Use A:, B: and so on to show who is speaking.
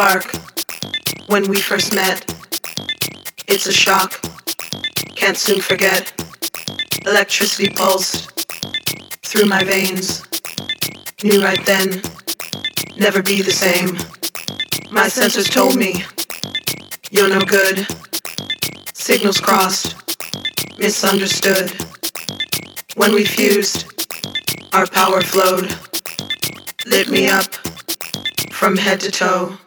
A: spark when we first met. It's a shock, can't soon forget. Electricity pulsed through my veins. Knew right then, never be the same. My senses told me, you're no good. Signals crossed, misunderstood. When we fused, our power flowed, lit me up from head to toe.